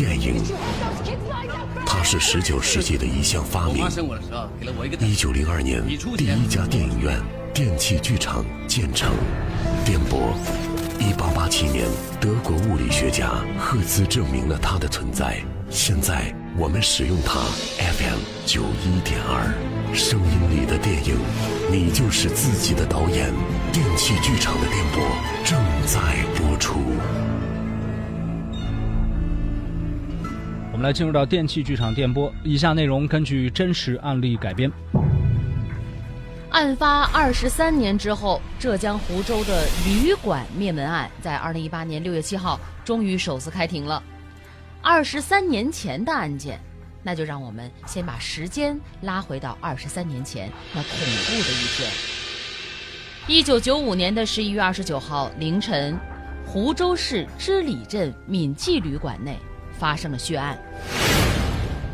电影。它是十九世纪的一项发明。一九零二年，第一家电影院——电器剧场建成。电波。一八八七年，德国物理学家赫兹证明了它的存在。现在我们使用它，FM 九一点二，声音里的电影，你就是自己的导演。电器剧场的电波正在播出。们来进入到电器剧场电波，以下内容根据真实案例改编。案发二十三年之后，浙江湖州的旅馆灭门案在二零一八年六月七号终于首次开庭了。二十三年前的案件，那就让我们先把时间拉回到二十三年前那恐怖的一天。一九九五年的十一月二十九号凌晨，湖州市织里镇闽记旅馆内发生了血案。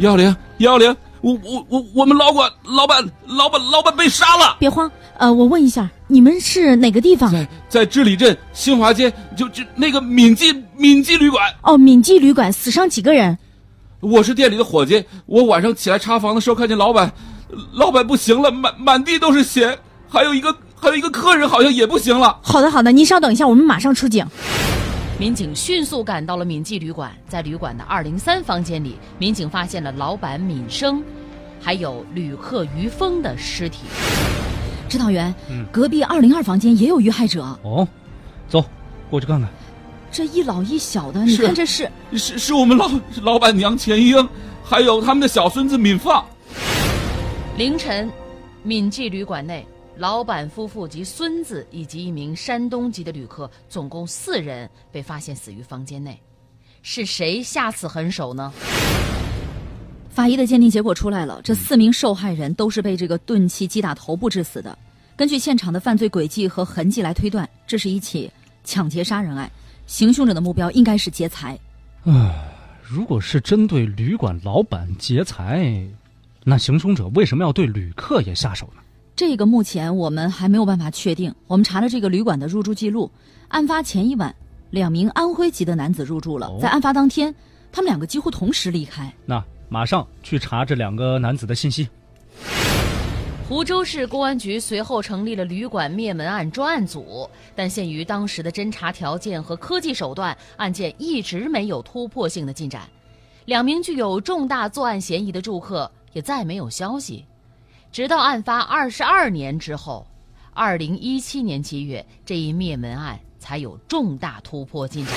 幺幺零幺幺零。我我我我们老管老板老板老板被杀了！别慌，呃，我问一下，你们是哪个地方？在在织里镇新华街，就就那个闽记闽记旅馆。哦，闽记旅馆死伤几个人？我是店里的伙计，我晚上起来查房的时候看见老板，老板不行了，满满地都是血，还有一个还有一个客人好像也不行了。好的好的，您稍等一下，我们马上出警。民警迅速赶到了敏记旅馆，在旅馆的二零三房间里，民警发现了老板敏生，还有旅客于峰的尸体。指导员，隔壁二零二房间也有遇害者。哦，走，过去看看。这一老一小的，你看这是是是我们老老板娘钱英，还有他们的小孙子敏放。凌晨，敏记旅馆内。老板夫妇及孙子以及一名山东籍的旅客，总共四人被发现死于房间内，是谁下此狠手呢？法医的鉴定结果出来了，这四名受害人都是被这个钝器击打头部致死的。根据现场的犯罪轨迹和痕迹来推断，这是一起抢劫杀人案，行凶者的目标应该是劫财。啊，如果是针对旅馆老板劫财，那行凶者为什么要对旅客也下手呢？这个目前我们还没有办法确定。我们查了这个旅馆的入住记录，案发前一晚，两名安徽籍的男子入住了。在案发当天，他们两个几乎同时离开。那马上去查这两个男子的信息。湖州市公安局随后成立了旅馆灭门案专案组，但限于当时的侦查条件和科技手段，案件一直没有突破性的进展。两名具有重大作案嫌疑的住客也再没有消息。直到案发二十二年之后，二零一七年七月，这一灭门案才有重大突破进展。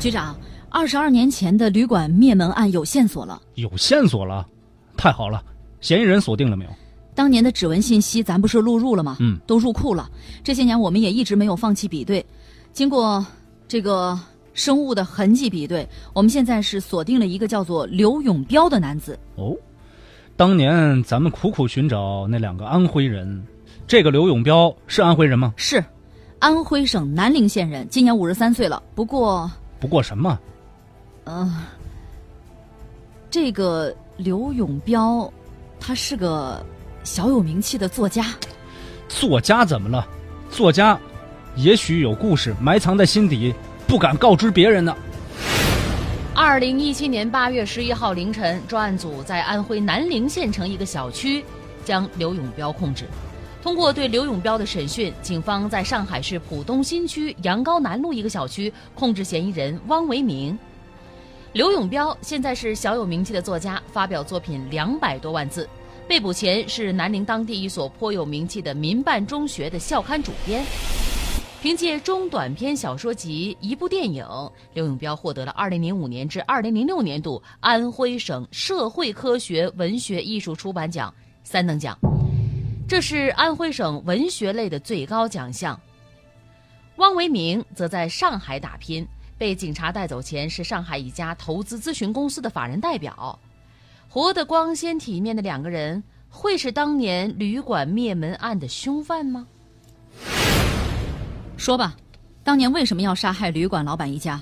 局长，二十二年前的旅馆灭门案有线索了，有线索了，太好了！嫌疑人锁定了没有？当年的指纹信息咱不是录入了吗？嗯，都入库了。这些年我们也一直没有放弃比对，经过这个生物的痕迹比对，我们现在是锁定了一个叫做刘永彪的男子。哦。当年咱们苦苦寻找那两个安徽人，这个刘永彪是安徽人吗？是，安徽省南陵县人，今年五十三岁了。不过，不过什么？嗯，这个刘永彪，他是个小有名气的作家。作家怎么了？作家，也许有故事埋藏在心底，不敢告知别人呢。二零一七年八月十一号凌晨，专案组在安徽南陵县城一个小区将刘永彪控制。通过对刘永彪的审讯，警方在上海市浦东新区杨高南路一个小区控制嫌疑人汪维明。刘永彪现在是小有名气的作家，发表作品两百多万字。被捕前是南宁当地一所颇有名气的民办中学的校刊主编。凭借中短篇小说集、一部电影，刘永彪获得了2005年至2006年度安徽省社会科学文学艺术出版奖三等奖，这是安徽省文学类的最高奖项。汪维明则在上海打拼，被警察带走前是上海一家投资咨询公司的法人代表。活得光鲜体面的两个人，会是当年旅馆灭门案的凶犯吗？说吧，当年为什么要杀害旅馆老板一家？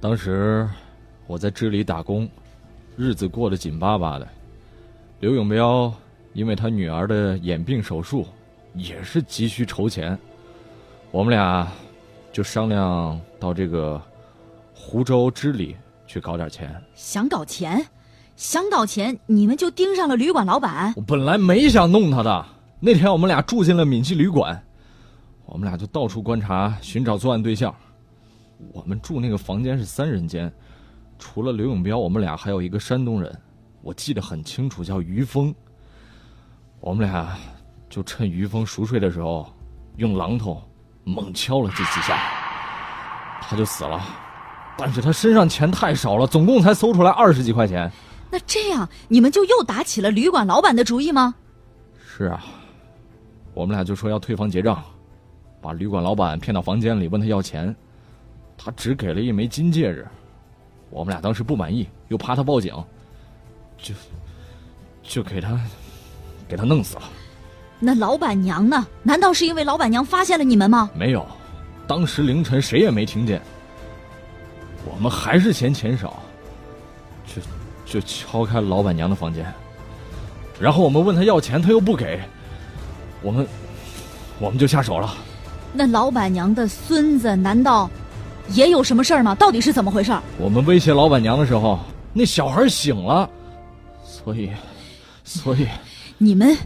当时我在支里打工，日子过得紧巴巴的。刘永彪因为他女儿的眼病手术，也是急需筹钱。我们俩就商量到这个湖州织里去搞点钱。想搞钱，想搞钱，你们就盯上了旅馆老板。我本来没想弄他的。那天我们俩住进了闽记旅馆，我们俩就到处观察，寻找作案对象。我们住那个房间是三人间，除了刘永彪，我们俩还有一个山东人，我记得很清楚，叫于峰。我们俩就趁于峰熟睡的时候，用榔头猛敲了这几下，他就死了。但是他身上钱太少了，总共才搜出来二十几块钱。那这样，你们就又打起了旅馆老板的主意吗？是啊。我们俩就说要退房结账，把旅馆老板骗到房间里问他要钱，他只给了一枚金戒指。我们俩当时不满意，又怕他报警，就就给他给他弄死了。那老板娘呢？难道是因为老板娘发现了你们吗？没有，当时凌晨谁也没听见。我们还是嫌钱少，就就敲开老板娘的房间，然后我们问他要钱，他又不给。我们，我们就下手了。那老板娘的孙子难道也有什么事儿吗？到底是怎么回事？我们威胁老板娘的时候，那小孩醒了，所以，所以，你们，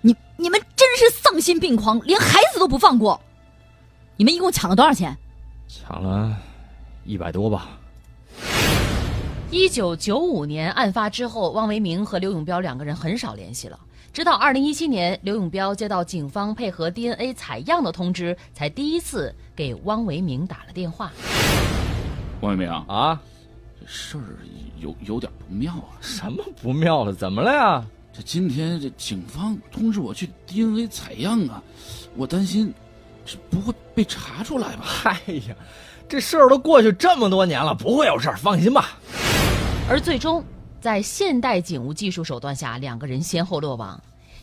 你你们真是丧心病狂，连孩子都不放过。你们一共抢了多少钱？抢了一百多吧。一九九五年案发之后，汪维明和刘永彪两个人很少联系了。直到二零一七年，刘永彪接到警方配合 DNA 采样的通知，才第一次给汪维明打了电话。汪维明啊，这事儿有有点不妙啊！什么不妙了？怎么了呀？这今天这警方通知我去 DNA 采样啊，我担心这不会被查出来吧？哎呀，这事儿都过去这么多年了，不会有事儿，放心吧。而最终。在现代警务技术手段下，两个人先后落网。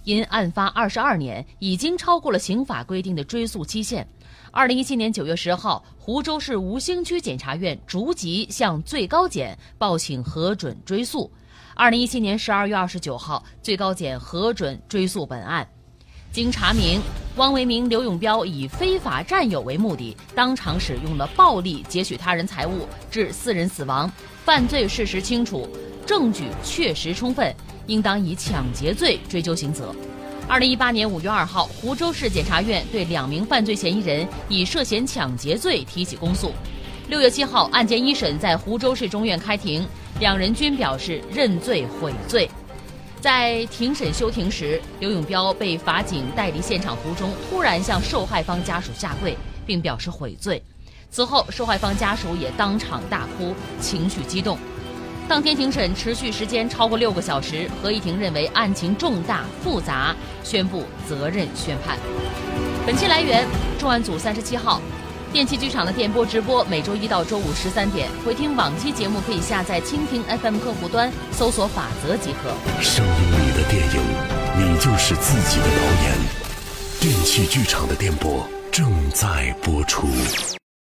因案发二十二年，已经超过了刑法规定的追诉期限。二零一七年九月十号，湖州市吴兴区检察院逐级向最高检报请核准追诉。二零一七年十二月二十九号，最高检核准追诉本案。经查明，汪维明、刘永彪以非法占有为目的，当场使用了暴力劫取他人财物，致四人死亡，犯罪事实清楚。证据确实充分，应当以抢劫罪追究刑责。二零一八年五月二号，湖州市检察院对两名犯罪嫌疑人以涉嫌抢劫罪提起公诉。六月七号，案件一审在湖州市中院开庭，两人均表示认罪悔罪。在庭审休庭时，刘永彪被法警带离现场途中，突然向受害方家属下跪，并表示悔罪。此后，受害方家属也当场大哭，情绪激动。当天庭审持续时间超过六个小时，合议庭认为案情重大复杂，宣布责任宣判。本期来源：重案组三十七号，电器剧场的电波直播，每周一到周五十三点。回听往期节目可以下载蜻蜓 FM 客户端，搜索“法则”即可。声音里的电影，你就是自己的导演。电器剧场的电波正在播出。